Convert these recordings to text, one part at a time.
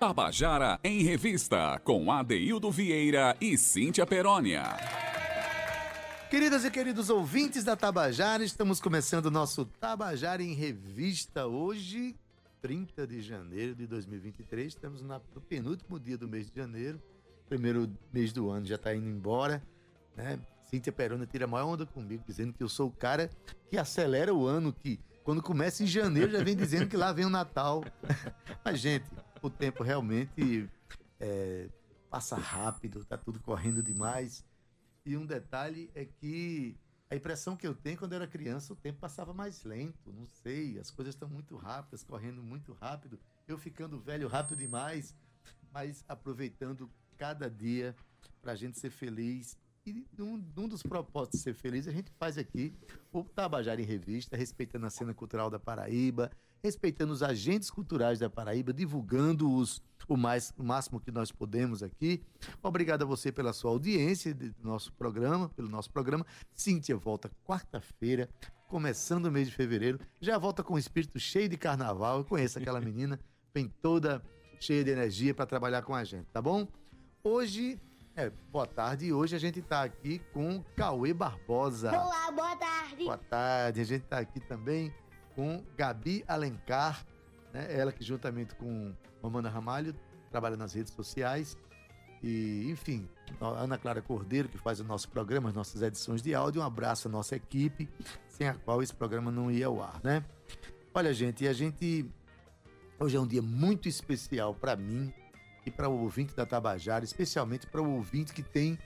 Tabajara em Revista, com Adeildo Vieira e Cíntia Perónia. Queridas e queridos ouvintes da Tabajara, estamos começando o nosso Tabajara em Revista. Hoje, 30 de janeiro de 2023, estamos no penúltimo dia do mês de janeiro. Primeiro mês do ano já está indo embora, né? Cíntia Perona tira a maior onda comigo, dizendo que eu sou o cara que acelera o ano, que quando começa em janeiro já vem dizendo que lá vem o Natal. Mas, gente, o tempo realmente é, passa rápido, tá tudo correndo demais. E um detalhe é que a impressão que eu tenho quando eu era criança, o tempo passava mais lento, não sei, as coisas estão muito rápidas, correndo muito rápido, eu ficando velho rápido demais, mas aproveitando cada dia para a gente ser feliz e um, um dos propósitos de ser feliz, a gente faz aqui o Tabajara em Revista, respeitando a cena cultural da Paraíba, respeitando os agentes culturais da Paraíba, divulgando-os o, mais, o máximo que nós podemos aqui. Obrigado a você pela sua audiência do nosso programa, pelo nosso programa. Cíntia volta quarta-feira, começando o mês de fevereiro. Já volta com o espírito cheio de carnaval. Eu conheço aquela menina, vem toda cheia de energia para trabalhar com a gente, tá bom? Hoje é, boa tarde. E hoje a gente está aqui com Cauê Barbosa. Olá, boa tarde. Boa tarde. A gente está aqui também com Gabi Alencar, né? Ela que juntamente com Mamana Ramalho trabalha nas redes sociais. E, enfim, Ana Clara Cordeiro, que faz o nosso programa, as nossas edições de áudio. Um abraço à nossa equipe, sem a qual esse programa não ia ao ar, né? Olha, gente, a gente. Hoje é um dia muito especial para mim, e para o ouvinte da Tabajara, especialmente para o ouvinte que tem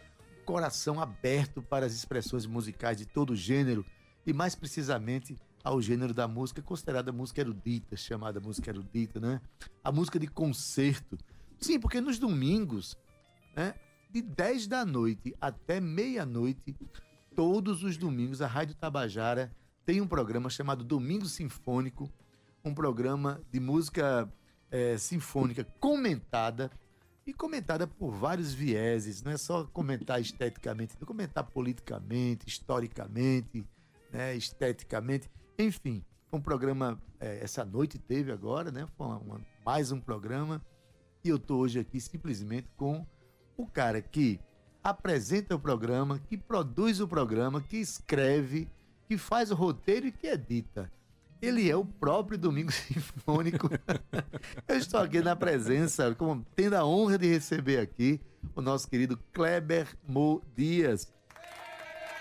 coração aberto para as expressões musicais de todo gênero e mais precisamente ao gênero da música considerada música erudita, chamada música erudita, né? A música de concerto. Sim, porque nos domingos, né, de 10 da noite até meia-noite, todos os domingos a Rádio Tabajara tem um programa chamado Domingo Sinfônico, um programa de música é, sinfônica comentada e comentada por vários vieses, não é só comentar esteticamente, é comentar politicamente, historicamente, né, esteticamente, enfim. Um programa, é, essa noite teve agora, né? Foi uma, uma, mais um programa. E eu estou hoje aqui simplesmente com o cara que apresenta o programa, que produz o programa, que escreve, que faz o roteiro e que edita. Ele é o próprio Domingo Sinfônico. Eu estou aqui na presença, como, tendo a honra de receber aqui o nosso querido Kleber Mo Dias.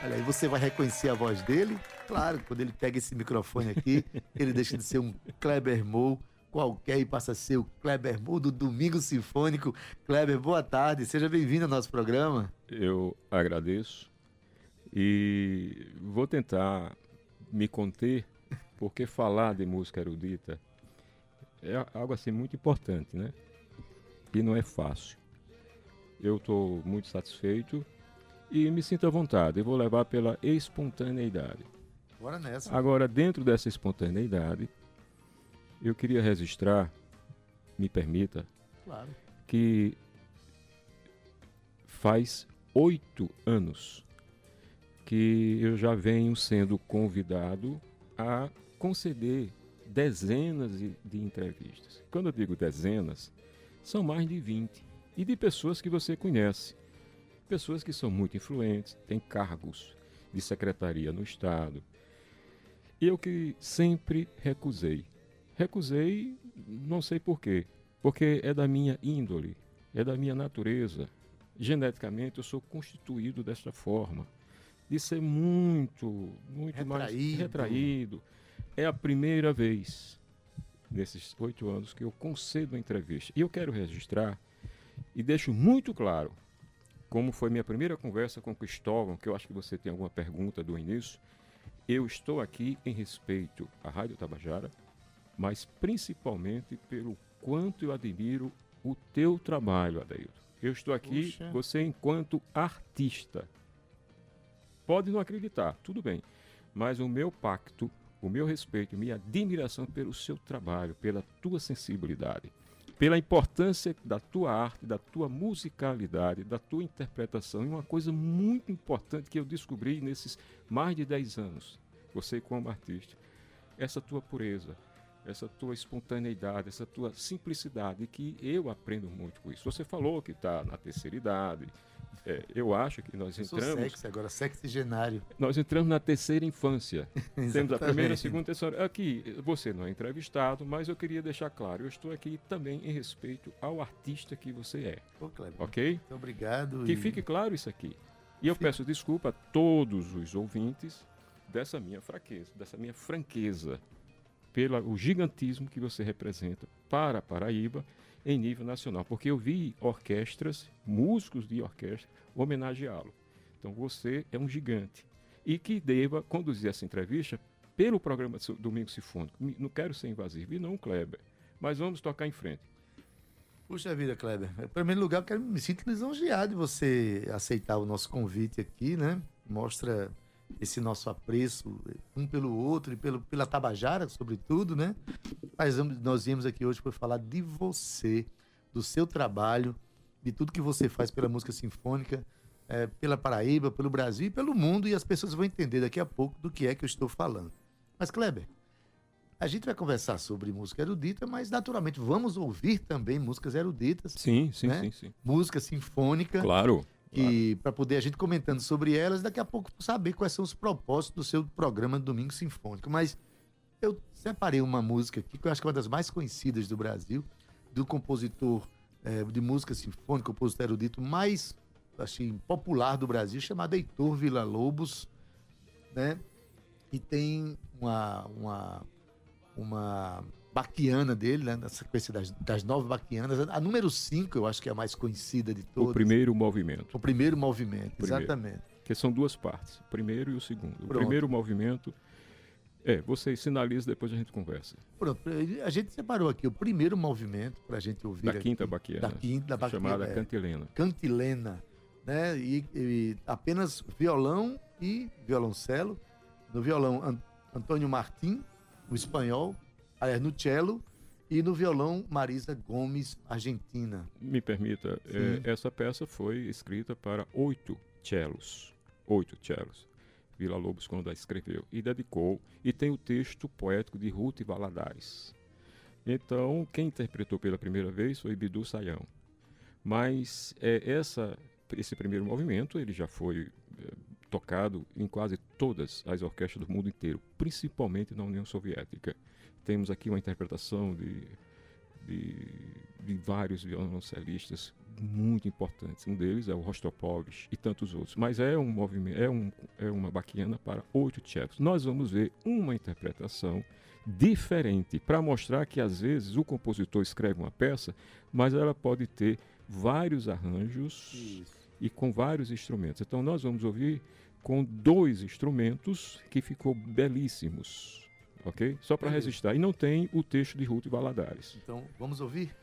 Olha aí, você vai reconhecer a voz dele? Claro, quando ele pega esse microfone aqui, ele deixa de ser um Kleber Mo qualquer e passa a ser o Kleber Mo do Domingo Sinfônico. Kleber, boa tarde, seja bem-vindo ao nosso programa. Eu agradeço e vou tentar me conter porque falar de música erudita é algo assim muito importante, né? E não é fácil. Eu estou muito satisfeito e me sinto à vontade. Eu vou levar pela espontaneidade. Bora nessa. Agora, dentro dessa espontaneidade, eu queria registrar, me permita, claro. que faz oito anos que eu já venho sendo convidado a conceder dezenas de, de entrevistas. Quando eu digo dezenas, são mais de 20. E de pessoas que você conhece. Pessoas que são muito influentes, têm cargos de secretaria no Estado. Eu que sempre recusei. Recusei, não sei porquê. Porque é da minha índole, é da minha natureza. Geneticamente eu sou constituído desta forma. De ser muito, muito retraído. mais retraído é a primeira vez nesses oito anos que eu concedo uma entrevista. E eu quero registrar e deixo muito claro como foi minha primeira conversa com o Cristóvão, que eu acho que você tem alguma pergunta do início. Eu estou aqui em respeito à Rádio Tabajara, mas principalmente pelo quanto eu admiro o teu trabalho, Adeildo. Eu estou aqui, Puxa. você enquanto artista. Pode não acreditar, tudo bem. Mas o meu pacto o meu respeito, minha admiração pelo seu trabalho, pela tua sensibilidade, pela importância da tua arte, da tua musicalidade, da tua interpretação. E uma coisa muito importante que eu descobri nesses mais de 10 anos, você como artista, essa tua pureza, essa tua espontaneidade, essa tua simplicidade, que eu aprendo muito com isso. Você falou que está na terceira idade. É, eu acho que nós Eu entramos. sexy agora, sexigenário. Nós entramos na terceira infância. Temos a primeira, a segunda, a terceira. Aqui, você não é entrevistado, mas eu queria deixar claro, eu estou aqui também em respeito ao artista que você é, Pô, Kleber, ok? muito obrigado. Que e- fique claro isso aqui. E eu Fique. peço desculpa a todos os ouvintes dessa minha fraqueza, dessa minha franqueza, pelo gigantismo que você representa para a Paraíba em nível nacional. Porque eu vi orquestras, músicos de orquestra, homenageá-lo. Então você é um gigante. E que deva conduzir essa entrevista pelo programa Domingo Sinfônico. Não quero ser invasivo, e não, Kleber. Mas vamos tocar em frente. Puxa vida, Kleber. Em primeiro lugar, eu quero, me sinto lisonjeado de você aceitar o nosso convite aqui, né? Mostra esse nosso apreço um pelo outro e pelo, pela Tabajara, sobretudo, né? Mas nós viemos aqui hoje para falar de você, do seu trabalho, de tudo que você faz pela música sinfônica, eh, pela Paraíba, pelo Brasil e pelo mundo, e as pessoas vão entender daqui a pouco do que é que eu estou falando. Mas, Kleber, a gente vai conversar sobre música erudita, mas naturalmente vamos ouvir também músicas eruditas, Sim, sim, Né? sim, sim. música sinfônica, Claro. E para poder a gente comentando sobre elas, daqui a pouco saber quais são os propósitos do seu programa Domingo Sinfônico. Mas eu separei uma música aqui que eu acho que é uma das mais conhecidas do Brasil, do compositor eh, de música sinfônica, compositor erudito mais assim, popular do Brasil, chamado Heitor Villa-Lobos, né? E tem uma, uma, uma baquiana dele, né? Na sequência das, das nove baquianas. A número cinco, eu acho que é a mais conhecida de todas. O primeiro movimento. O primeiro movimento, Primeiro. exatamente. que são duas partes, o primeiro e o segundo. O Pronto. primeiro movimento é, você sinaliza, depois a gente conversa. Pronto, a gente separou aqui o primeiro movimento para a gente ouvir. Da aqui, quinta baquiana, Da quinta, baquiana. chamada é, cantilena. cantilena, né? E, e apenas violão e violoncelo. No violão, An- Antônio Martim, no espanhol, aliás, no cello. E no violão, Marisa Gomes, argentina. Me permita, é, essa peça foi escrita para oito cellos. Oito cellos. Vila Lobos quando a escreveu. E dedicou. E tem o texto poético de Ruth Valadares. Então, quem interpretou pela primeira vez foi Bidu Sayão. Mas é, essa, esse primeiro movimento ele já foi é, tocado em quase todas as orquestras do mundo inteiro, principalmente na União Soviética. Temos aqui uma interpretação de, de, de vários violoncelistas muito importantes. Um deles é o Rostropovich e tantos outros. Mas é um movimento, é, um, é uma baquiana para oito cellos. Nós vamos ver uma interpretação diferente para mostrar que às vezes o compositor escreve uma peça, mas ela pode ter vários arranjos e com vários instrumentos. Então nós vamos ouvir com dois instrumentos que ficou belíssimos, ok? Só para registrar. E não tem o texto de Ruth Valadares. Então, vamos ouvir?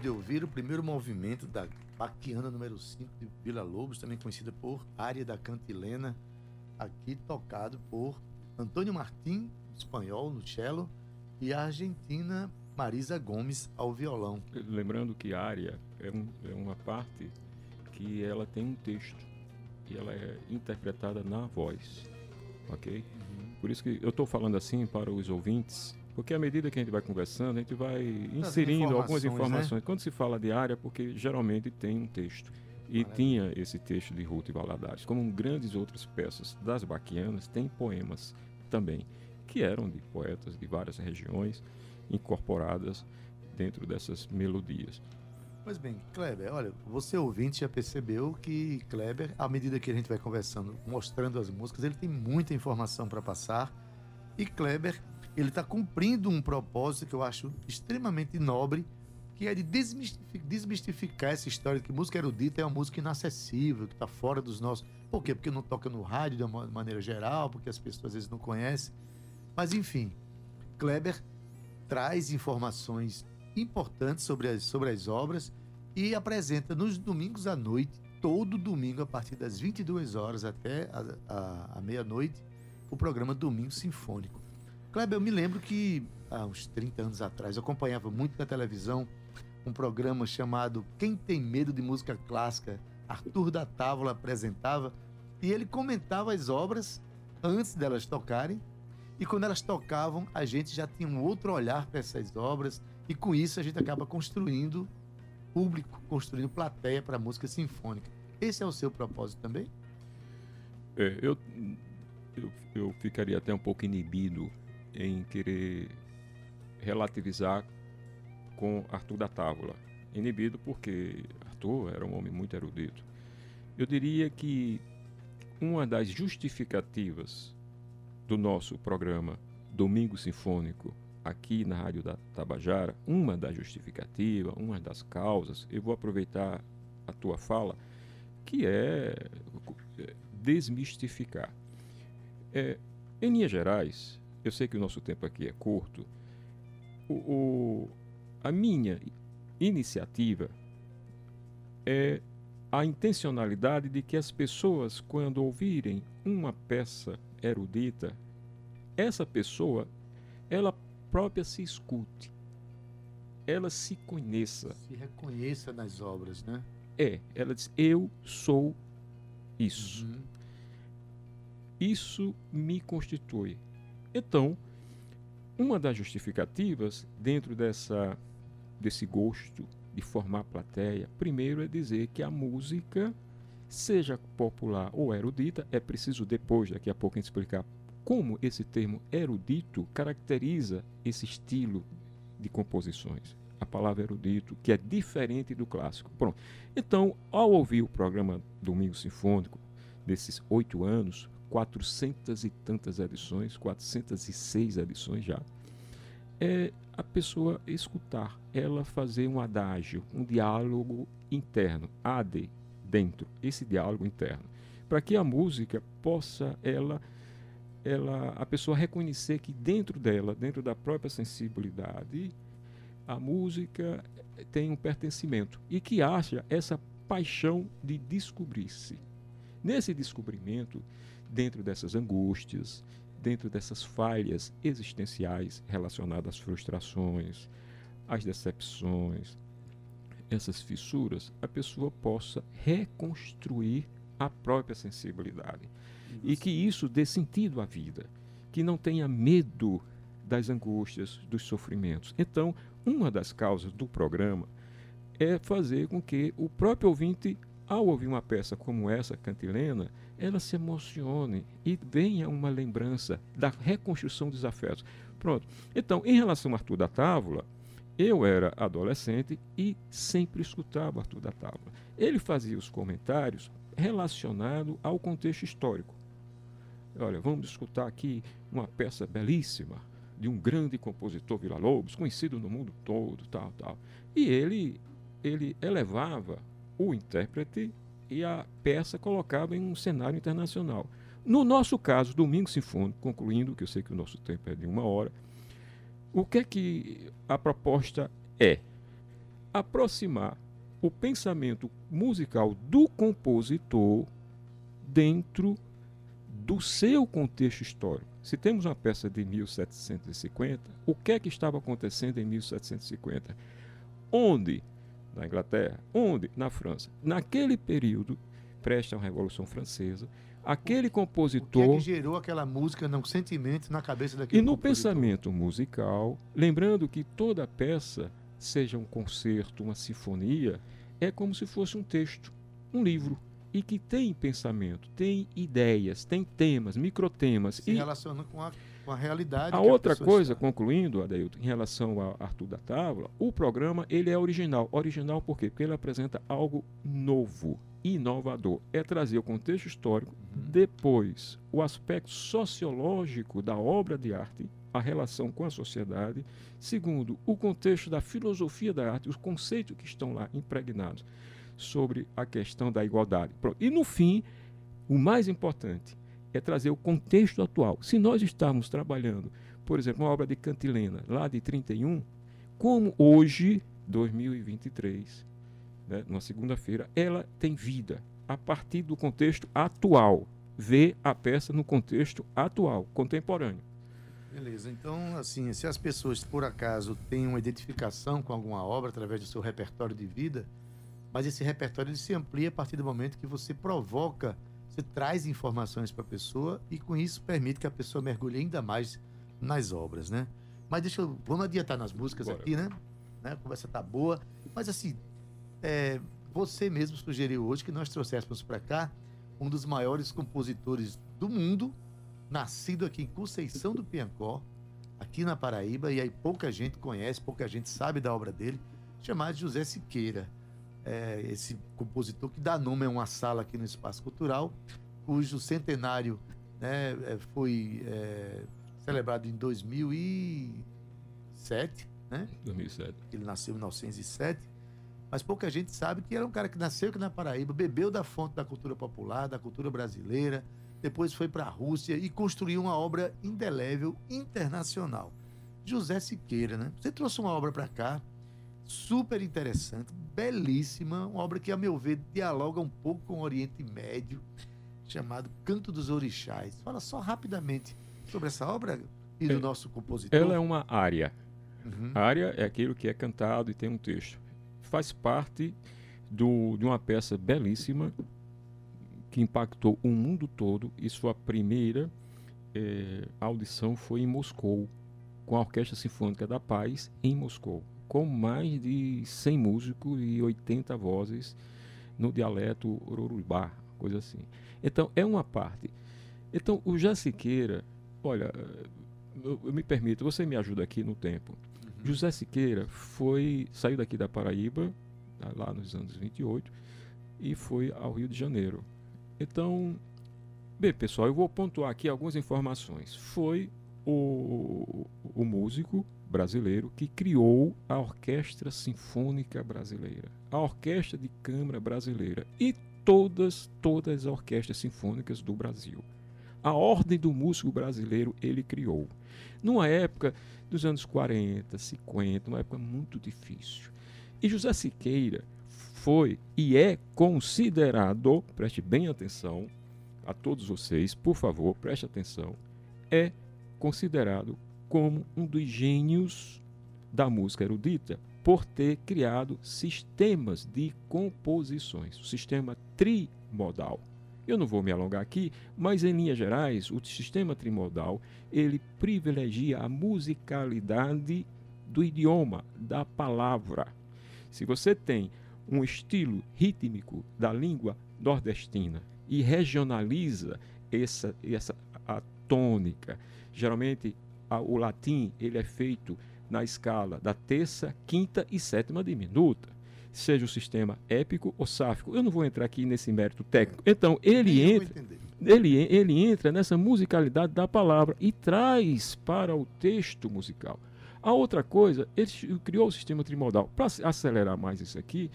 De ouvir o primeiro movimento da Baquiana número 5 de Vila Lobos, também conhecida por Área da Cantilena, aqui tocado por Antônio Martim, espanhol, no cello, e a argentina Marisa Gomes ao violão. Lembrando que área é, um, é uma parte que ela tem um texto e ela é interpretada na voz, ok? Uhum. Por isso que eu estou falando assim para os ouvintes, porque à medida que a gente vai conversando, a gente vai inserindo informações, algumas informações. Né? Quando se fala de área, porque geralmente tem um texto. E Maravilha. tinha esse texto de Ruth e Valadares. Como grandes outras peças das Baquianas, tem poemas também, que eram de poetas de várias regiões, incorporadas dentro dessas melodias. Pois bem, Kleber, olha, você ouvinte já percebeu que Kleber, à medida que a gente vai conversando, mostrando as músicas, ele tem muita informação para passar. E Kleber, ele está cumprindo um propósito que eu acho extremamente nobre, que é de desmistificar, essa história de que música erudita é uma música inacessível, que está fora dos nossos. Por quê? Porque não toca no rádio de uma maneira geral, porque as pessoas às vezes não conhecem. Mas enfim, Kleber traz informações importantes sobre as, sobre as obras e apresenta nos domingos à noite, todo domingo, a partir das 22 horas até a, a, a meia-noite, o programa Domingo Sinfônico. Kleber, eu me lembro que há uns 30 anos atrás eu acompanhava muito na televisão um programa chamado Quem Tem Medo de Música Clássica. Arthur da Távola apresentava e ele comentava as obras antes delas tocarem. E quando elas tocavam, a gente já tinha um outro olhar para essas obras, e com isso a gente acaba construindo público, construindo plateia para música sinfônica. Esse é o seu propósito também? É, eu, eu, eu ficaria até um pouco inibido em querer relativizar com Arthur da Távola. Inibido porque Arthur era um homem muito erudito. Eu diria que uma das justificativas do nosso programa Domingo Sinfônico aqui na Rádio da Tabajara, uma das justificativas, uma das causas, eu vou aproveitar a tua fala, que é, desmistificar. É, em linhas gerais, eu sei que o nosso tempo aqui é curto, o, o, a minha iniciativa é a intencionalidade de que as pessoas, quando ouvirem uma peça erudita, essa pessoa, ela própria se escute, ela se conheça. Se reconheça nas obras, né? É, ela diz: Eu sou isso. Uhum. Isso me constitui. Então, uma das justificativas dentro dessa, desse gosto de formar plateia, primeiro é dizer que a música, seja popular ou erudita, é preciso depois, daqui a pouco, explicar como esse termo erudito caracteriza esse estilo de composições. A palavra erudito, que é diferente do clássico. Pronto. Então, ao ouvir o programa Domingo Sinfônico, desses oito anos, quatrocentas e tantas edições, 406 edições já, é a pessoa escutar, ela fazer um adágio, um diálogo interno, AD, dentro, esse diálogo interno, para que a música possa ela ela, a pessoa reconhecer que dentro dela, dentro da própria sensibilidade, a música tem um pertencimento e que acha essa paixão de descobrir-se. Nesse descobrimento, dentro dessas angústias, dentro dessas falhas existenciais relacionadas às frustrações, às decepções, essas fissuras, a pessoa possa reconstruir a própria sensibilidade e que isso dê sentido à vida, que não tenha medo das angústias, dos sofrimentos. Então, uma das causas do programa é fazer com que o próprio ouvinte, ao ouvir uma peça como essa, cantilena, ela se emocione e venha uma lembrança da reconstrução dos afetos. Pronto. Então, em relação a Arthur da Távola, eu era adolescente e sempre escutava Arthur da Távola. Ele fazia os comentários relacionados ao contexto histórico. Olha, vamos escutar aqui uma peça belíssima de um grande compositor Vila Lobos, conhecido no mundo todo, tal, tal. E ele ele elevava o intérprete e a peça colocava em um cenário internacional. No nosso caso, Domingo Sinfônico, concluindo, que eu sei que o nosso tempo é de uma hora, o que é que a proposta é? aproximar o pensamento musical do compositor dentro do seu contexto histórico. Se temos uma peça de 1750, o que é que estava acontecendo em 1750? Onde? Na Inglaterra. Onde? Na França. Naquele período, presta à Revolução Francesa, aquele compositor. O que, é que gerou aquela música, não sentimento na cabeça daquele E no compositor? pensamento musical, lembrando que toda peça, seja um concerto, uma sinfonia, é como se fosse um texto, um livro e que tem pensamento, tem ideias, tem temas, microtemas. Se e relaciona com a, com a realidade. A outra a coisa, está. concluindo, Adeilton, em relação a Arthur da Távola, o programa ele é original. Original por quê? Porque ele apresenta algo novo, inovador. É trazer o contexto histórico, uhum. depois o aspecto sociológico da obra de arte, a relação com a sociedade. Segundo, o contexto da filosofia da arte, os conceitos que estão lá impregnados sobre a questão da igualdade. Pronto. E no fim, o mais importante é trazer o contexto atual. Se nós estamos trabalhando, por exemplo, uma obra de Cantilena, lá de 31, como hoje, 2023, né, numa segunda-feira, ela tem vida a partir do contexto atual. Ver a peça no contexto atual, contemporâneo. Beleza, então, assim, se as pessoas, por acaso, têm uma identificação com alguma obra através do seu repertório de vida, mas esse repertório ele se amplia a partir do momento que você provoca, você traz informações para a pessoa e com isso permite que a pessoa mergulhe ainda mais nas obras, né? Mas deixa eu, vamos adiantar nas músicas Bora. aqui, né? né? A conversa tá boa, mas assim, é, você mesmo sugeriu hoje que nós trouxéssemos para cá um dos maiores compositores do mundo, nascido aqui em Conceição do Piancó, aqui na Paraíba, e aí pouca gente conhece, pouca gente sabe da obra dele, chamado José Siqueira é, esse compositor que dá nome a uma sala aqui no Espaço Cultural, cujo centenário né, é, foi é, celebrado em 2007, né? 2007. Ele nasceu em 1907, mas pouca gente sabe que era um cara que nasceu aqui na Paraíba, bebeu da fonte da cultura popular, da cultura brasileira, depois foi para a Rússia e construiu uma obra indelével internacional. José Siqueira, né? Você trouxe uma obra para cá, super interessante, belíssima, uma obra que, a meu ver, dialoga um pouco com o Oriente Médio, chamado Canto dos Orixás. Fala só rapidamente sobre essa obra e do é, nosso compositor. Ela é uma área. Uhum. área é aquilo que é cantado e tem um texto. Faz parte do, de uma peça belíssima que impactou o mundo todo e sua primeira é, audição foi em Moscou, com a Orquestra Sinfônica da Paz em Moscou com mais de 100 músicos e 80 vozes no dialeto urubá, coisa assim. Então, é uma parte. Então, o Jaciqueira, olha, eu, eu me permito, você me ajuda aqui no tempo. Uhum. José Siqueira foi, saiu daqui da Paraíba, tá, lá nos anos 28, e foi ao Rio de Janeiro. Então, bem, pessoal, eu vou pontuar aqui algumas informações. Foi o, o músico brasileiro que criou a Orquestra Sinfônica Brasileira, a Orquestra de Câmara Brasileira e todas, todas as orquestras sinfônicas do Brasil. A Ordem do Músico Brasileiro ele criou. Numa época dos anos 40, 50, uma época muito difícil. E José Siqueira foi e é considerado, preste bem atenção, a todos vocês, por favor, preste atenção, é considerado como um dos gênios da música erudita por ter criado sistemas de composições, o sistema trimodal. Eu não vou me alongar aqui, mas em linhas gerais, o sistema trimodal, ele privilegia a musicalidade do idioma, da palavra. Se você tem um estilo rítmico da língua nordestina e regionaliza essa, essa a tônica, geralmente o latim ele é feito na escala da terça, quinta e sétima diminuta, seja o sistema épico ou sáfico. Eu não vou entrar aqui nesse mérito técnico. Então, ele entra, ele, ele entra nessa musicalidade da palavra e traz para o texto musical. A outra coisa, ele criou o sistema trimodal. Para acelerar mais isso aqui,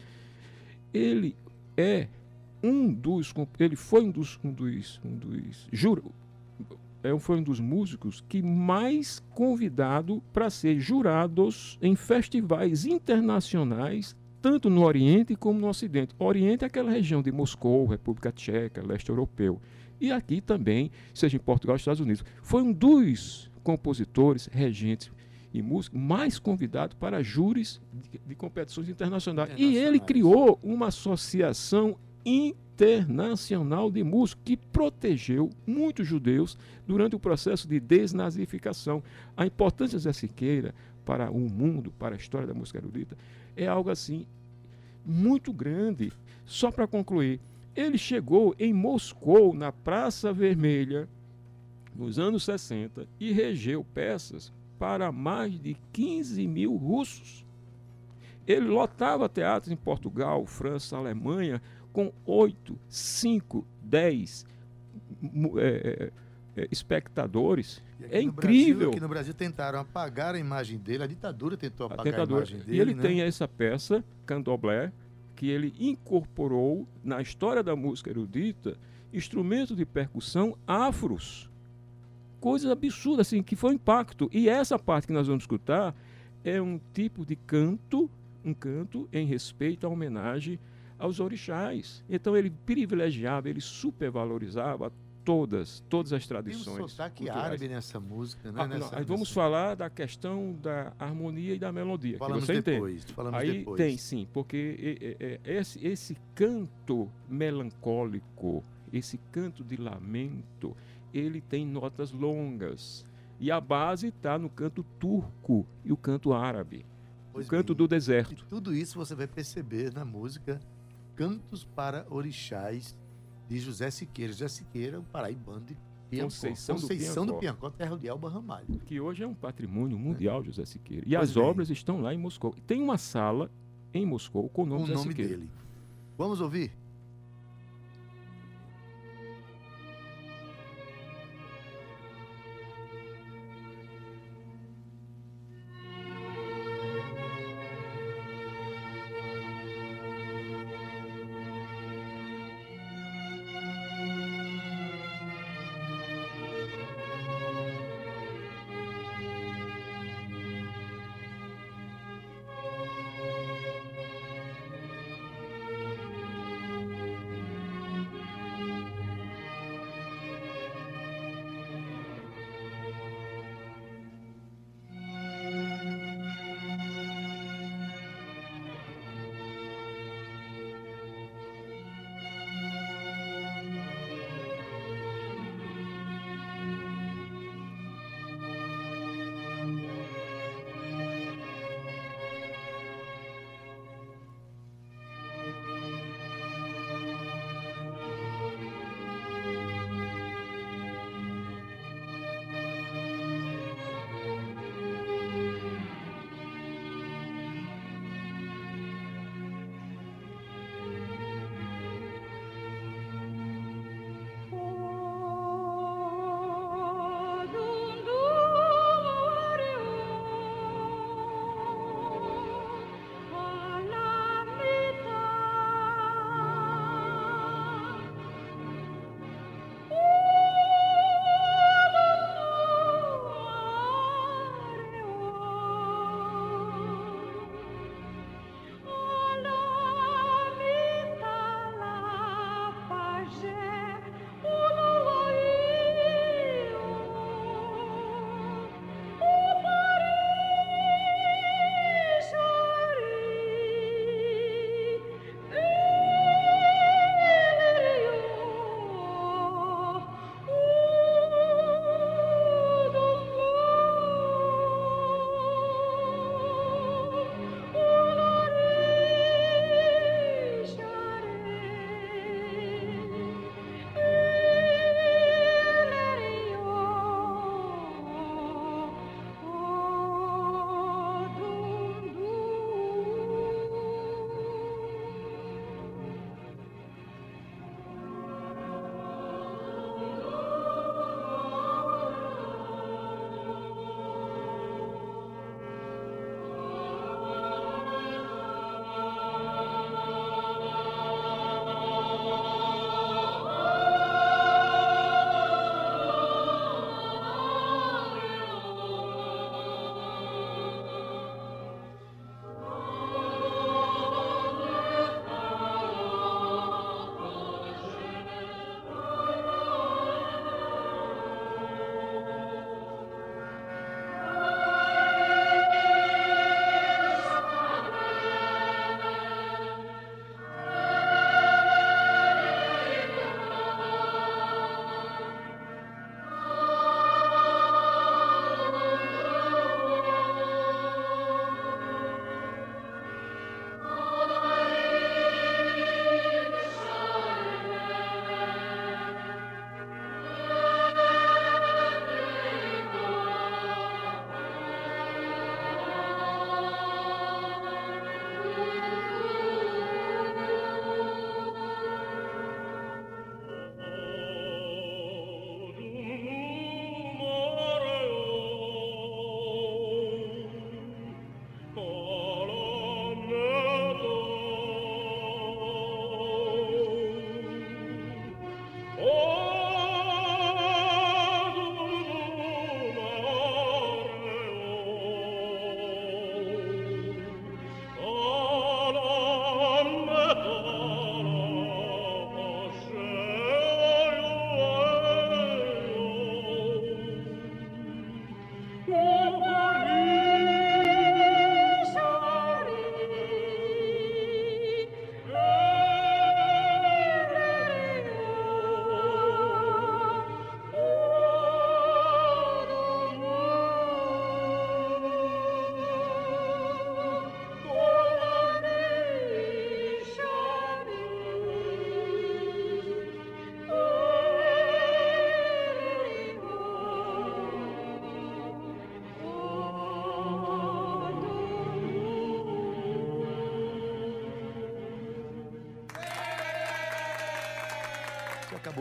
ele é um dos, ele foi um dos, um dos, um dos juro, é, foi um dos músicos que mais convidado para ser jurados em festivais internacionais tanto no Oriente como no Ocidente. Oriente é aquela região de Moscou, República Tcheca, leste europeu. E aqui também, seja em Portugal ou Estados Unidos. Foi um dos compositores, regentes e músicos mais convidados para júris de, de competições internacionais. E ele criou uma associação internacional de músicos que protegeu muitos judeus durante o processo de desnazificação. A importância de Zé Siqueira para o mundo, para a história da música erudita, é algo assim muito grande. Só para concluir, ele chegou em Moscou, na Praça Vermelha, nos anos 60, e regeu peças para mais de 15 mil russos. Ele lotava teatros em Portugal, França, Alemanha, com 8, 5, 10 é, é, espectadores. É incrível. Brasil, no Brasil tentaram apagar a imagem dele, a ditadura tentou apagar a, a imagem dele. E ele né? tem essa peça, Candomblé, que ele incorporou na história da música erudita instrumentos de percussão afros coisas absurdas, assim, que foi um impacto. E essa parte que nós vamos escutar é um tipo de canto, um canto em respeito à homenagem aos orixás. Então ele privilegiava, ele supervalorizava todas, todas as tradições. Tem um sotaque árabe nessa música, né? Ah, nessa, não, vamos falar da questão da harmonia e da melodia. Falamos depois, entende. Falamos aí depois. tem sim, porque é, é, esse, esse canto melancólico, esse canto de lamento, ele tem notas longas. E a base está no canto turco e o canto árabe. Pois o canto bem, do deserto. Tudo isso você vai perceber na música Cantos para Orixás de José Siqueira. José Siqueira, o paraibano de Piancó. Conceição, Conceição do, Piancó. do Piancó, terra de Elba Ramalho. Que hoje é um patrimônio mundial, é. José Siqueira. E pois as bem. obras estão lá em Moscou. Tem uma sala em Moscou com o nome, com o nome dele. Vamos ouvir?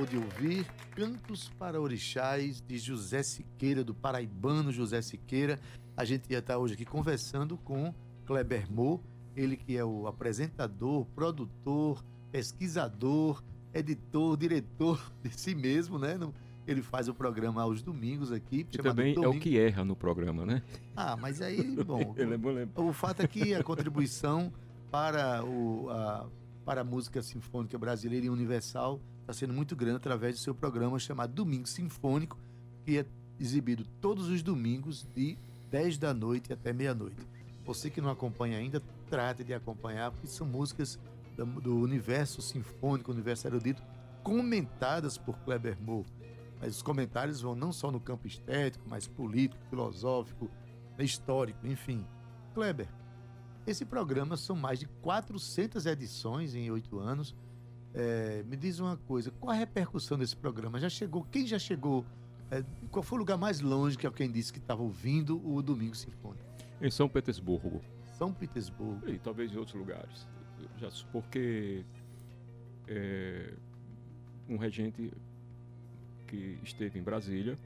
Acabou de ouvir Cantos para Orixás de José Siqueira, do paraibano José Siqueira. A gente ia estar hoje aqui conversando com Kleber Mo, ele que é o apresentador, produtor, pesquisador, editor, diretor de si mesmo, né? Ele faz o programa aos domingos aqui. E também Domingo. é o que erra no programa, né? Ah, mas aí, bom. eu lembro, lembro. O fato é que a contribuição para, o, a, para a música sinfônica brasileira e universal está sendo muito grande através do seu programa chamado Domingo Sinfônico, que é exibido todos os domingos de 10 da noite até meia-noite. Você que não acompanha ainda, trate de acompanhar, porque são músicas do, universo sinfônico, universo erudito, comentadas por Kleber Moore. Mas os comentários vão não só no campo estético, mas político, filosófico, histórico, enfim. Kleber, esse programa são mais de 400 edições em oito anos. É, me diz uma coisa, qual a repercussão desse programa? Já chegou? Quem já chegou? É, qual foi o lugar mais longe que alguém disse que estava ouvindo o Domingo Sinfônico? Em São Petersburgo. São Petersburgo. E talvez em outros lugares. Já, porque é, um regente que esteve em Brasília,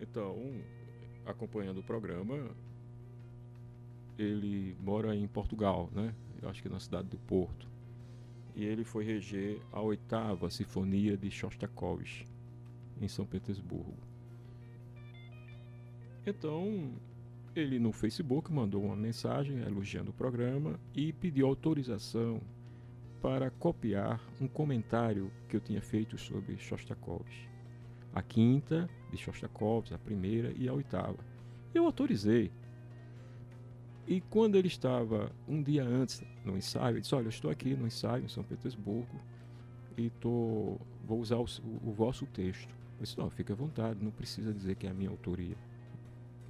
então, acompanhando o programa, ele mora em Portugal, né? Eu acho que na cidade do Porto. E ele foi reger a oitava sinfonia de Shostakovich em São Petersburgo. Então, ele no Facebook mandou uma mensagem elogiando o programa e pediu autorização para copiar um comentário que eu tinha feito sobre Shostakovich. A quinta de Shostakovich, a primeira e a oitava. Eu autorizei. E quando ele estava um dia antes no ensaio, ele disse: Olha, eu estou aqui no ensaio em São Petersburgo e tô, vou usar o, o, o vosso texto. Eu disse: Não, fique à vontade, não precisa dizer que é a minha autoria.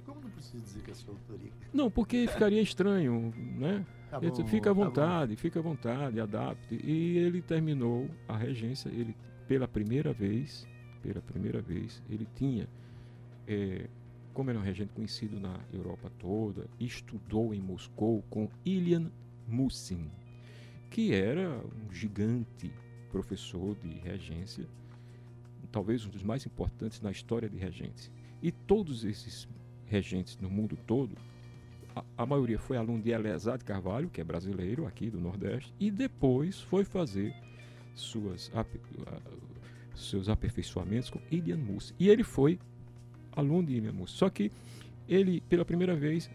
Como não precisa dizer que é a sua autoria? Não, porque ficaria estranho, né? Tá bom, fica à tá vontade, tá fica à vontade, adapte. E ele terminou a regência, ele pela primeira vez, pela primeira vez, ele tinha é, como era um regente conhecido na Europa toda, estudou em Moscou com Ilian Musin, que era um gigante professor de regência, talvez um dos mais importantes na história de regentes. E todos esses regentes no mundo todo, a, a maioria foi aluno de Eleazar Carvalho, que é brasileiro aqui do Nordeste, e depois foi fazer suas, seus aperfeiçoamentos com Ilian Musin. E ele foi aluno de William Só que ele, pela primeira vez,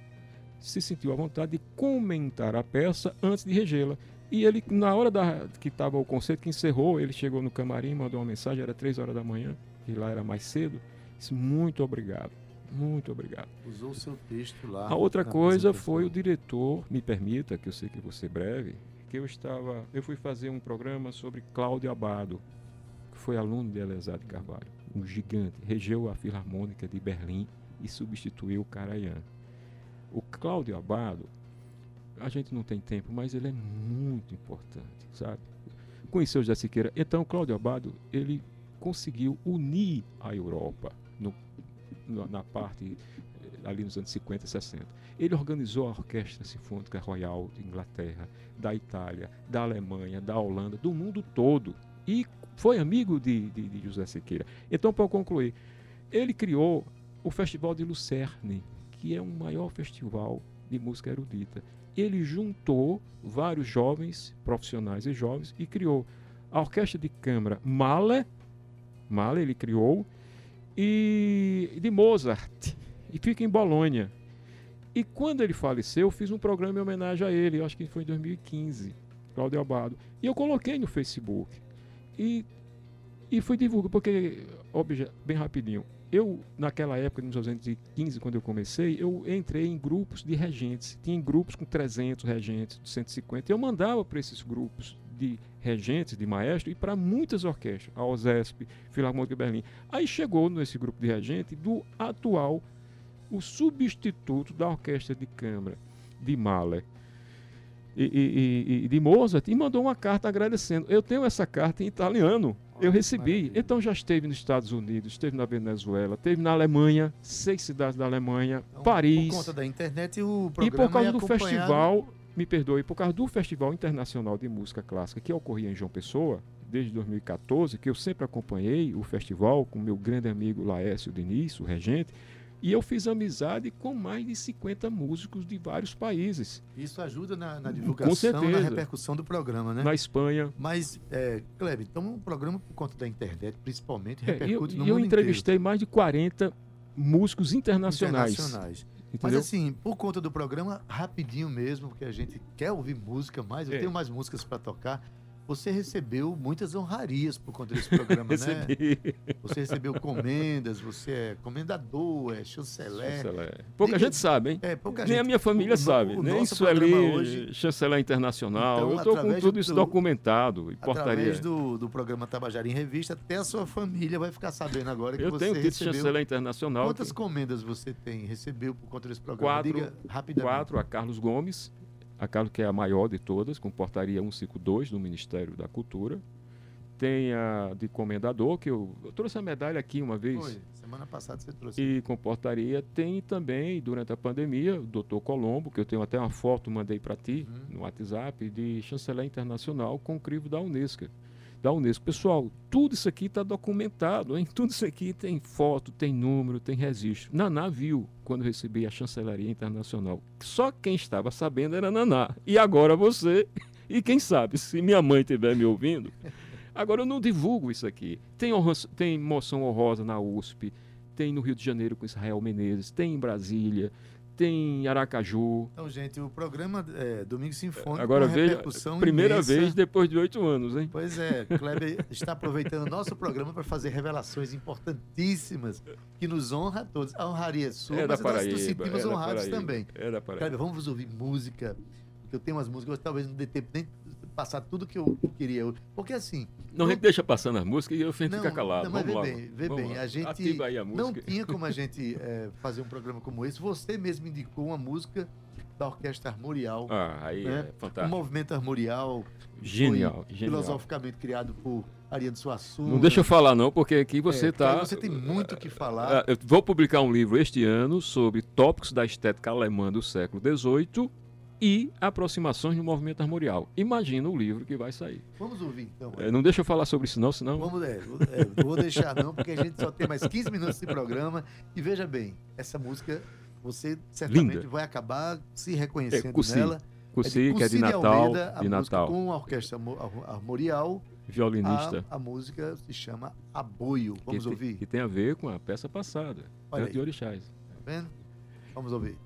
se sentiu à vontade de comentar a peça antes de regê-la. E ele, na hora da, que estava o concerto, que encerrou, ele chegou no camarim, mandou uma mensagem, era três horas da manhã, e lá era mais cedo. Disse, muito obrigado, muito obrigado. Usou o seu texto lá. A outra coisa foi o diretor, me permita, que eu sei que você breve, que eu estava, eu fui fazer um programa sobre Cláudio Abado, que foi aluno de Elezar de Carvalho um gigante, regeu a Filarmônica de Berlim e substituiu Karajan. O Cláudio Abado, a gente não tem tempo, mas ele é muito importante, sabe? Conheceu José Siqueira. Então, Cláudio Abado, ele conseguiu unir a Europa no, na parte eh, ali nos anos 50 e 60. Ele organizou a Orquestra Sinfônica Royal de Inglaterra, da Itália, da Alemanha, da Holanda, do mundo todo. E foi amigo de, de, de José Sequeira. Então, para concluir, ele criou o Festival de Lucerne, que é o maior festival de música erudita. Ele juntou vários jovens, profissionais e jovens, e criou a orquestra de câmara Mahler, Mahler ele criou, e de Mozart, e fica em Bolonha. E quando ele faleceu, eu fiz um programa em homenagem a ele, acho que foi em 2015, Claudio Abado. E eu coloquei no Facebook. E, e foi divulgado, porque, óbvio, bem rapidinho, eu, naquela época, nos 1915, quando eu comecei, eu entrei em grupos de regentes. Tinha grupos com 300 regentes, 150. Eu mandava para esses grupos de regentes, de maestro, e para muitas orquestras, a OSESP, Filarmônica de Berlim. Aí chegou nesse grupo de regente do atual, o substituto da orquestra de câmara de Mahler, e, e, e, de Mozart e mandou uma carta agradecendo. Eu tenho essa carta em italiano. eu recebi. Então já esteve nos Estados Unidos, esteve na Venezuela, esteve na Alemanha, seis cidades da Alemanha, então, Paris. Por conta da internet o programa E por causa é do festival, me perdoe, por causa do Festival Internacional de Música Clássica que ocorria em João Pessoa, desde 2014, que eu sempre acompanhei o festival com meu grande amigo Laércio Diniz, o regente, e eu fiz amizade com mais de 50 músicos de vários países. Isso ajuda na, na divulgação, na repercussão do programa, né? Na Espanha. Mas, é, Kleber, então um programa por conta da internet, principalmente, repercute é, eu, no eu mundo eu entrevistei inteiro. mais de 40 músicos internacionais. Internacionais. Mas assim, por conta do programa, rapidinho mesmo, porque a gente quer ouvir música mais, eu é. tenho mais músicas para tocar. Você recebeu muitas honrarias por conta desse programa, Recebi. né? Você recebeu comendas, você é comendador, é chanceler. chanceler. Pouca Diga, gente sabe, hein? É, pouca Nem gente. a minha família o, sabe. O Nem Sueli, hoje, chanceler internacional. Então, eu estou com tudo do, isso documentado e portaria. Através do, do programa Tabajara em Revista, até a sua família vai ficar sabendo agora que eu você tenho recebeu... chanceler internacional. Quantas que... comendas você tem, recebeu por conta desse programa? Quatro, Diga rapidamente. Quatro a Carlos Gomes, a Carlos, que é a maior de todas, com portaria 152 do Ministério da Cultura. Tem a de comendador, que eu, eu trouxe a medalha aqui uma vez. Foi, semana passada você trouxe. E com portaria tem também, durante a pandemia, o doutor Colombo, que eu tenho até uma foto, mandei para ti uhum. no WhatsApp, de chanceler internacional com o crivo da Unesco da Unesco. Pessoal, tudo isso aqui está documentado, hein? Tudo isso aqui tem foto, tem número, tem registro. Naná viu quando recebi a chancelaria internacional. Só quem estava sabendo era Naná. E agora você. E quem sabe, se minha mãe estiver me ouvindo. Agora eu não divulgo isso aqui. Tem, tem moção honrosa na USP, tem no Rio de Janeiro com Israel Menezes, tem em Brasília, tem Aracaju. Então, gente, o programa é, Domingo Sinfônico Agora veja, primeira imensa. vez depois de oito anos, hein? Pois é, Kleber está aproveitando o nosso programa para fazer revelações importantíssimas que nos honra a todos. A honraria é sua, é mas Paraíba, nós nos sentimos honrados também. É da Paraíba. Kleber, vamos ouvir música, porque eu tenho umas músicas, talvez não dê tempo nem passar tudo que eu queria. Porque assim. Não, a gente deixa passando as músicas e eu fico ficar calado. Não, mas Vamos vê lá. bem, vê Vamos bem. Lá. A gente Ativa aí a música. não tinha como a gente é, fazer um programa como esse. Você mesmo indicou uma música da Orquestra Armorial. Ah, aí né? é fantástico. O movimento armorial. Genial, genial. Filosoficamente criado por Ariano Suassuna. Não deixa eu falar não, porque aqui você está... É, você tem muito o que falar. Eu vou publicar um livro este ano sobre tópicos da estética alemã do século XVIII e aproximações no movimento armorial. Imagina o livro que vai sair. Vamos ouvir, então. É, não deixa eu falar sobre isso, não, senão. Vamos, é, é, não vou deixar, não, porque a gente só tem mais 15 minutos de programa. E veja bem, essa música, você certamente Linda. vai acabar se reconhecendo é, Cussi. nela. Cussi, é de que é de Natal. Almeida, a de Natal. Com a orquestra armorial. Violinista. A, a música se chama Aboio. Vamos que ouvir? Tem, que tem a ver com a peça passada. Olha de Orixás. Tá vendo? Vamos ouvir.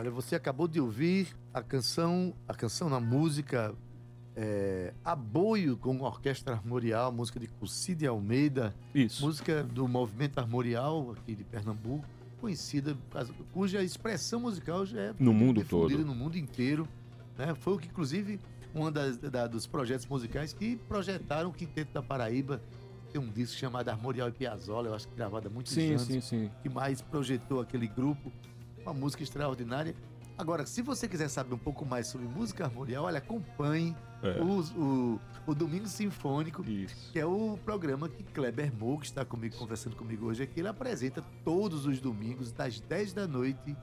Olha, você acabou de ouvir a canção, a canção na música é, Aboio com Orquestra Armorial, música de Cucide Almeida, Isso. música do Movimento Armorial aqui de Pernambuco, conhecida, cuja expressão musical já é No mundo todo. no mundo inteiro. Né? Foi o que, inclusive, um das, da- dos projetos musicais que projetaram o Quinteto da Paraíba. Tem um disco chamado Armorial e Piazzolla, eu acho que gravado há muitos Sim, anos sim, sim. que mais projetou aquele grupo. Uma música extraordinária. Agora, se você quiser saber um pouco mais sobre música armorial, olha, acompanhe É. os- o, o Domingo Sinfônico, Isso. que é o programa que Kleber Mo, que está comigo, conversando comigo hoje aqui, ele apresenta todos os domingos, das 10 da noite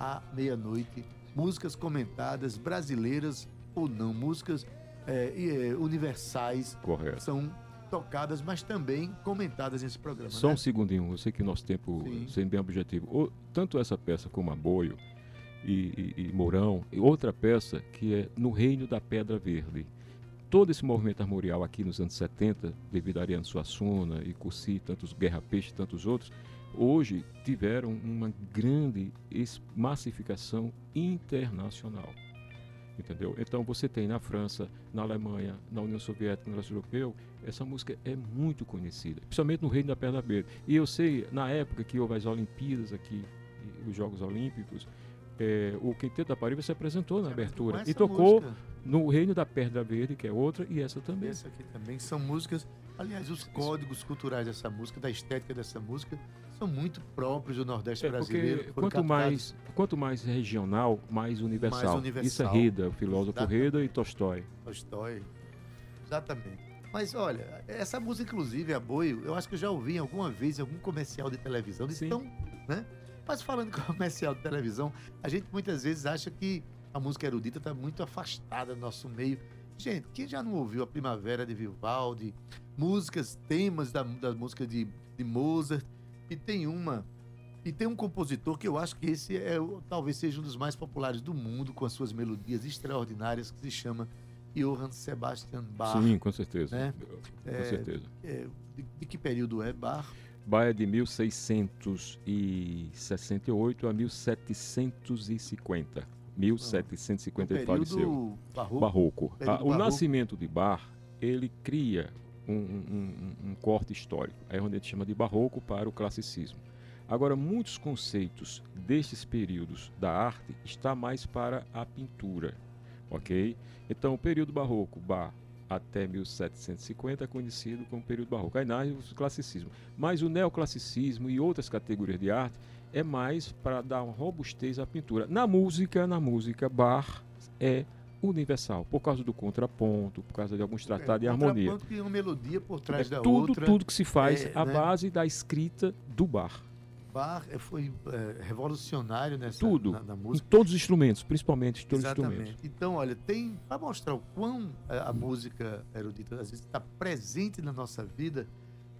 à meia-noite, músicas comentadas, brasileiras ou não, músicas é, é, universais, Correto. são tocadas, mas também comentadas nesse programa. Só né? um segundinho, eu sei que nosso tempo Sim. sendo bem objetivo. O- tanto essa peça como Aboio e, e, e Mourão, e outra peça que é No Reino da Pedra Verde. Todo esse movimento armorial aqui nos anos 70, devido a Ariano Suassuna e Cussi, tantos Guerra Peixe, tantos outros, hoje tiveram uma grande massificação internacional. Entendeu? Então você tem na França, na Alemanha, na União Soviética, no leste europeu, essa música é muito conhecida, principalmente no Reino da Pedra Verde. E eu sei, na época que houve as Olimpíadas aqui, os Jogos Olímpicos, eh, o Quinteto da Paraíba se apresentou na abertura e tocou música. no Reino da Pedra Verde, que é outra, e essa também. Essa aqui também são músicas. Aliás, os códigos culturais dessa música, da estética dessa música, são muito próprios do Nordeste É, brasileiro. quanto captados mais, quanto mais regional, mais universal. universal. Isso é Rida, o filósofo Exatamente. Rida e Tolstói. Tolstói. Exatamente. Mas olha, essa música, inclusive, a Boio, eu acho que eu já ouvi alguma vez em algum comercial de televisão. De Sim. tão, né? Mas falando em comercial de televisão, a gente muitas vezes acha que a música erudita está muito afastada do nosso meio. Gente, quem já não ouviu a Primavera de Vivaldi, músicas, temas da, da música de, de Mozart, e tem uma. E tem um compositor que eu acho que esse é talvez seja um dos mais populares do mundo, com as suas melodias extraordinárias, que se chama Johann Sebastian Bach. Sim, com certeza. né? Com É, certeza. É, de, de que período é Bach? Bach é de 1668 a 1750. 1750 ele faleceu. barroco. Barroco. Ah, o barroco. nascimento de Bach, ele cria um, um- um- um corte histórico. É onde a gente chama de barroco para o classicismo. Agora, muitos conceitos destes períodos da arte está mais para a pintura, ok? Então, o período barroco, Bach, até 1750 é conhecido como período barroco. Aí nasce o classicismo. Mas o neoclassicismo e outras categorias de arte é mais para dar uma robustez à pintura. Na música, na música, Bach é universal, por causa do contraponto, por causa de alguns tratados de É, harmonia. contraponto e uma melodia por trás É da tudo, outra. tudo que se faz é, à né? base da escrita do Bach. Bach é, foi é, revolucionário nessa Tudo. Na, na Em música. todos os instrumentos, principalmente todos os instrumentos. Exatamente. Então, olha, tem para mostrar o quão é, a música erudita às vezes está presente na nossa vida.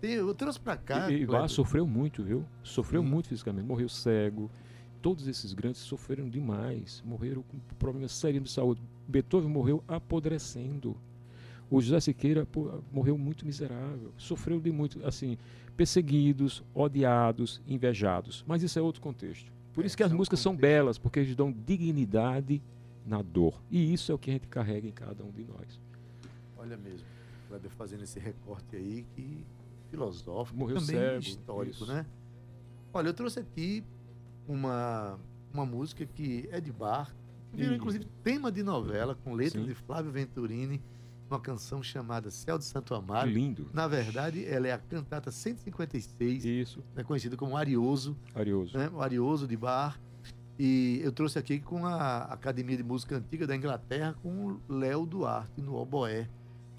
Eu trouxe para cá. E, sofreu muito, viu? Sofreu Sim. muito fisicamente, morreu cego. Todos esses grandes sofreram demais, morreram com problemas sérios de saúde. Beethoven morreu apodrecendo. O José Siqueira pô, morreu muito miserável, sofreu de muito, assim, perseguidos, odiados, invejados. Mas isso é outro contexto. Por É, isso que as são músicas são contextos. belas, porque eles dão dignidade na dor. E isso é o que a gente carrega em cada um de nós. Olha mesmo, Kleber fazendo esse recorte aí que filosófico, Morreu também cego, histórico, isso. né? Olha, eu trouxe aqui uma, uma música que é de Bach, que virou inclusive tema de novela com letra Sim. de Flávio Venturini, uma canção chamada Céu de Santo Que Amaro. lindo. Na verdade, ela é a cantata 156, Isso, né, conhecida como Arioso, Arioso. né, o Arioso de Bar. E eu trouxe aqui com a Academia de Música Antiga da Inglaterra, com o Léo Duarte no oboé,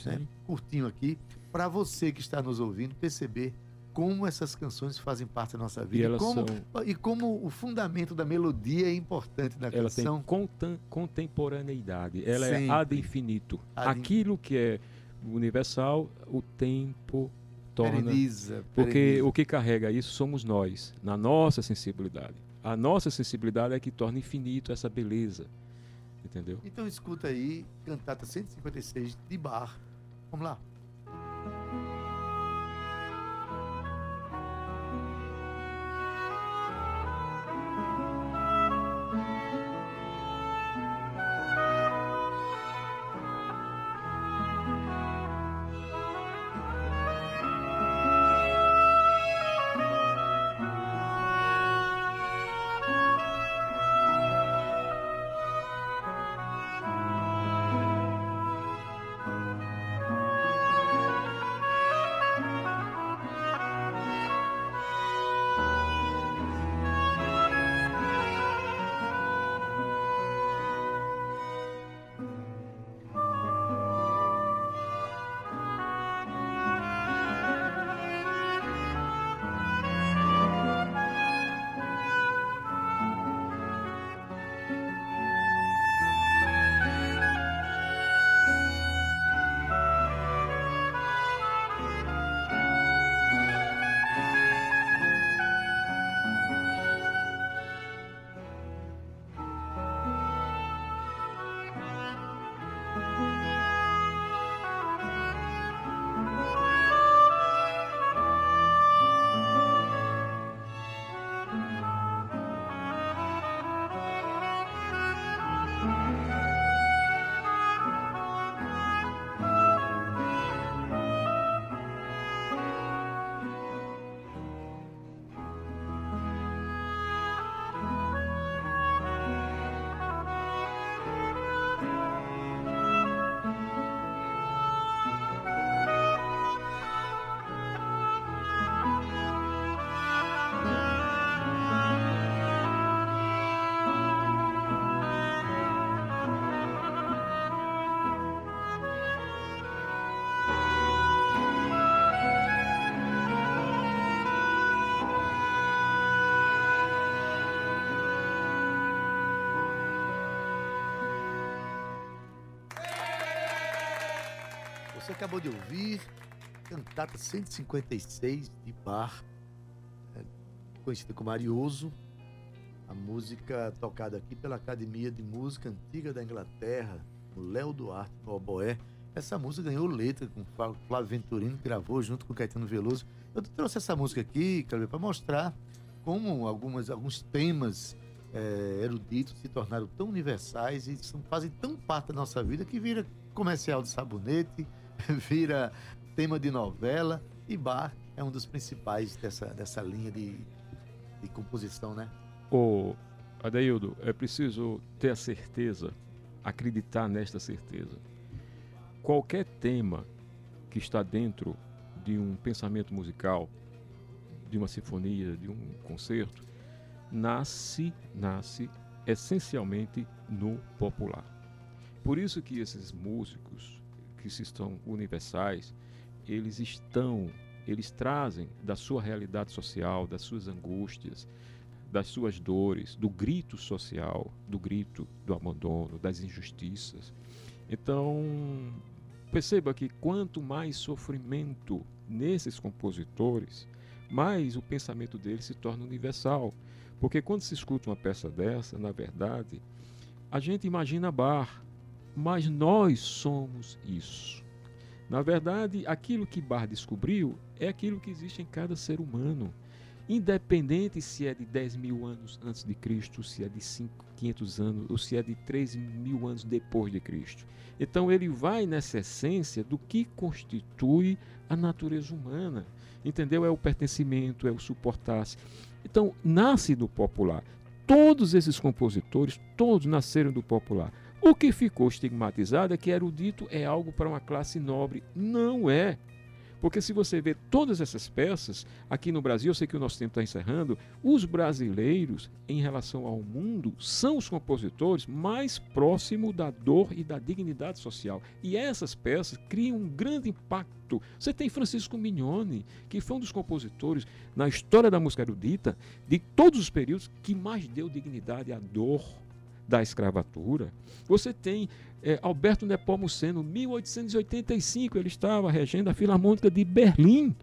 né, curtinho aqui, para você que está nos ouvindo perceber como essas canções fazem parte da nossa vida e, como, são e como o fundamento da melodia é importante na ela tem canção. contan- contemporaneidade, ela Sempre. é ad infinito. Ad in- Aquilo que é universal, o tempo torna. Pereniza, Porque pereniza. o que carrega isso somos nós, na nossa sensibilidade. A nossa sensibilidade é que torna infinito essa beleza. Entendeu? Então escuta aí, cantata 156 de Bar. Vamos lá. 嗯。Você acabou de ouvir Cantata 156 de Bar, é, conhecida como Arioso, a música tocada aqui pela Academia de Música Antiga da Inglaterra, o Léo Duarte no oboé. Essa música ganhou letra com Flávio Venturino, que gravou junto com Caetano Veloso. Eu trouxe essa música aqui, para mostrar como algumas, alguns temas é, eruditos se tornaram tão universais e são, fazem tão parte da nossa vida que vira comercial de sabonete, vira tema de novela e bar é um dos principais dessa, dessa linha de, de composição, né? Ô, Adeildo, é preciso ter a certeza, acreditar nesta certeza. Qualquer tema que está dentro de um pensamento musical, de uma sinfonia, de um concerto, nasce, nasce essencialmente no popular. Por isso que esses músicos que se estão universais, eles estão, eles trazem da sua realidade social, das suas angústias, das suas dores, do grito social, do grito do abandono, das injustiças. Então, perceba que quanto mais sofrimento nesses compositores, mais o pensamento deles se torna universal. Porque quando se escuta uma peça dessa, na verdade, a gente imagina bar, mas nós somos isso. Na verdade, aquilo que Bar descobriu é aquilo que existe em cada ser humano. Independente se é de 10 mil anos antes de Cristo, se é de 5, 500 anos ou se é de 3 mil anos depois de Cristo. Então ele vai nessa essência do que constitui a natureza humana. Entendeu? É o pertencimento, é o suportar-se. Então nasce do popular. Todos esses compositores, todos nasceram do popular. O que ficou estigmatizado é que erudito é algo para uma classe nobre. Não é. Porque se você vê todas essas peças, aqui no Brasil, eu sei que o nosso tempo está encerrando, os brasileiros, em relação ao mundo, são os compositores mais próximos da dor e da dignidade social. E essas peças criam um grande impacto. Você tem Francisco Mignoni, que foi um dos compositores na história da música erudita, de todos os períodos, que mais deu dignidade à dor da escravatura. Você tem é, Alberto Nepomuceno, 1885, ele estava regendo a Filarmônica de Berlim.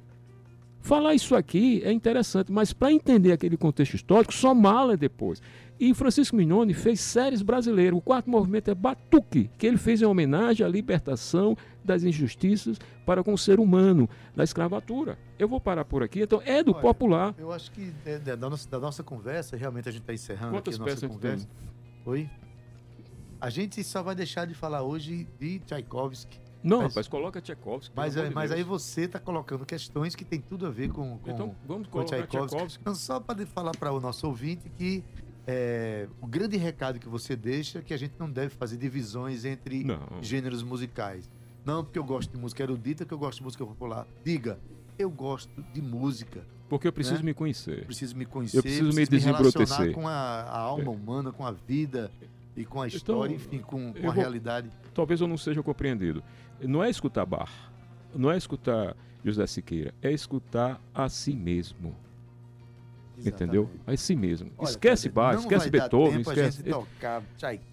Falar isso aqui é interessante, mas para entender aquele contexto histórico, só mala depois. E Francisco Mignoni fez séries brasileiras. O quarto movimento é Batuque, que ele fez em homenagem à libertação das injustiças para com o ser humano, da escravatura. Eu vou parar por aqui. Então, é do Olha, popular. Eu acho que é, da, nossa, da nossa conversa, realmente a gente está encerrando Quantas aqui a nossa conversa. Tem? Oi? A gente só vai deixar de falar hoje de Tchaikovsky. Não, mas, rapaz, coloca Tchaikovsky. Mas, é, mas aí você está colocando questões que tem tudo a ver com, com, então, vamos com Tchaikovsky. Tchaikovsky. Então, só para falar para o nosso ouvinte que é, o grande recado que você deixa é que a gente não deve fazer divisões entre não. gêneros musicais. Não porque eu gosto de música erudita, que eu gosto de música popular. Diga, eu gosto de música. Porque eu preciso né? me conhecer. Preciso me conhecer. Eu preciso, preciso me desembrotecer. com a, a alma é. humana, com a vida e com a então, história, então, enfim, com, com a vou, realidade. Talvez eu não seja compreendido. Não é escutar Bar, não é escutar José Siqueira, é escutar a si mesmo. Exatamente. Entendeu? A si mesmo. Olha, esquece Bar, esquece Beethoven, esquece. Tocar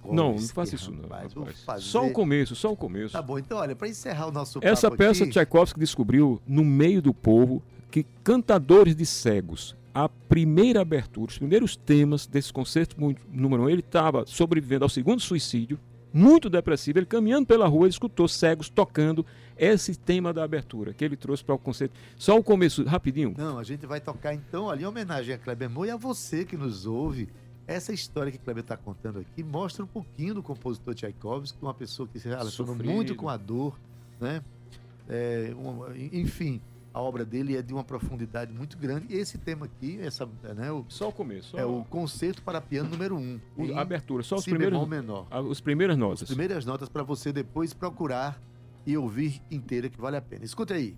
não, não faça isso não. Rapaz, Só o começo, só o começo. Tá bom, então olha, para encerrar o nosso Essa peça aqui... Tchaikovsky descobriu no meio do povo que cantadores de cegos a primeira abertura, os primeiros temas desse concerto número um, ele estava sobrevivendo ao segundo suicídio, muito depressivo, ele caminhando pela rua, ele escutou cegos tocando esse tema da abertura que ele trouxe para o concerto. Só o começo, rapidinho. Não, a gente vai tocar então ali em homenagem a Kleber Moura e a você que nos ouve. Essa história que Kleber está contando aqui mostra um pouquinho do compositor Tchaikovsky, uma pessoa que se relaciona muito com a dor, né? É, uma, enfim, a obra dele é de uma profundidade muito grande. E esse tema aqui, essa, né, o, só o começo. Só... É o concerto para piano número 1. Um, a abertura, só os primeiros menor. Os primeiras notas. As primeiras notas para você depois procurar e ouvir inteira que vale a pena. Escuta aí.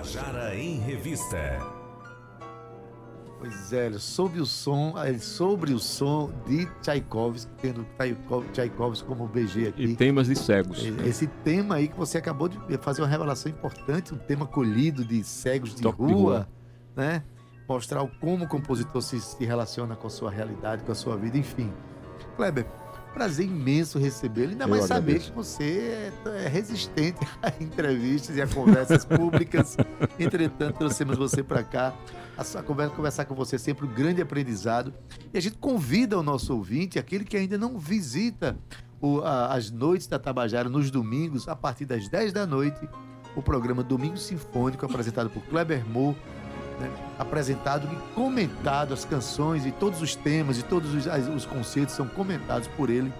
Tabajara em Revista. Pois é, sob o som, sobre o som de Tchaikovsky, tendo Tchaikovsky como BG aqui. E temas de cegos. Esse tema aí que você acabou de fazer uma revelação importante, um tema colhido de cegos de rua, de rua, né? Mostrar como o compositor se, se relaciona com a sua realidade, com a sua vida, enfim. Kleber, Prazer imenso recebê-lo, ainda Eu mais agradeço. saber que você é, é resistente a entrevistas e a conversas públicas. Entretanto, trouxemos você para cá, a conversar com você sempre um grande aprendizado. E a gente convida o nosso ouvinte, aquele que ainda não visita o, a, as noites da Tabajara nos domingos, a partir das 10 da noite, o programa Domingo Sinfônico, apresentado por Kleber Moore né, apresentado e comentado as canções e todos os temas e todos os, os conceitos são comentados por ele,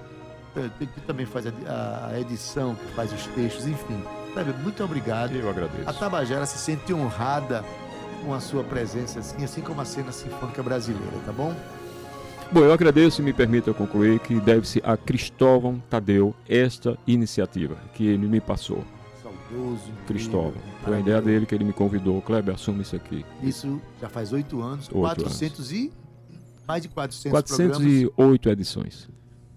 é, que também faz a, a edição, que faz os textos, enfim. Sabe, muito obrigado. Eu agradeço. A Tabajara se sente honrada com a sua presença, assim, assim como a cena sinfônica brasileira, tá bom? Bom, eu agradeço e me permita concluir que deve-se a Cristóvão Tadeu esta iniciativa que ele me passou. Saudoso. Cristóvão. Foi a ideia dele que ele me convidou. Kleber, assume isso aqui. Isso já faz oito anos, oito 400 anos. e. Mais de 400 408 programas. edições.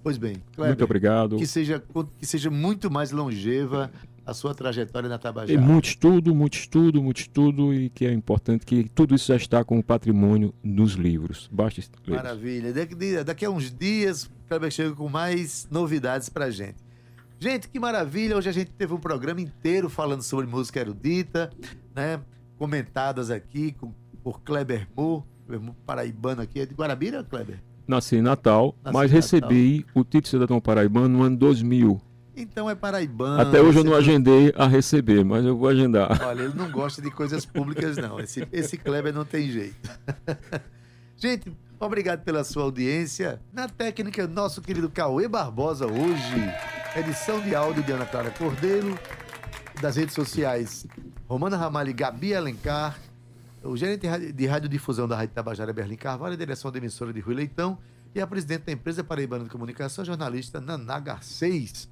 Pois bem, Kleber, Muito obrigado. Que seja, que seja muito mais longeva a sua trajetória na Tabajara. E muito estudo, muito estudo, muito estudo e que é importante que tudo isso já está como patrimônio nos livros. Basta ler. Maravilha. Daqui, daqui a uns dias, Kleber chega com mais novidades para gente. Gente, que maravilha! Hoje a gente teve um programa inteiro falando sobre música erudita, né? Comentadas aqui com, por Kleber Moore, paraibano aqui. É de Guarabira, Kleber? Nasci em Natal, Nasci mas em recebi Natal. o título de cidadão paraibano no ano 2000. Então é paraibano. Até hoje eu não agendei a receber, mas eu vou agendar. Olha, ele não gosta de coisas públicas, não. Esse, esse Kleber não tem jeito. Gente, obrigado pela sua audiência. Na técnica, nosso querido Cauê Barbosa hoje. Edição de áudio de Ana Clara Cordeiro. Das redes sociais, Romana Ramalho e Gabi Alencar. O gerente de radiodifusão da Rádio Tabajara, Berlim Carvalho. A direção da emissora de Rui Leitão. E a presidente da empresa Paraibana de Comunicação, jornalista Naná Garcês.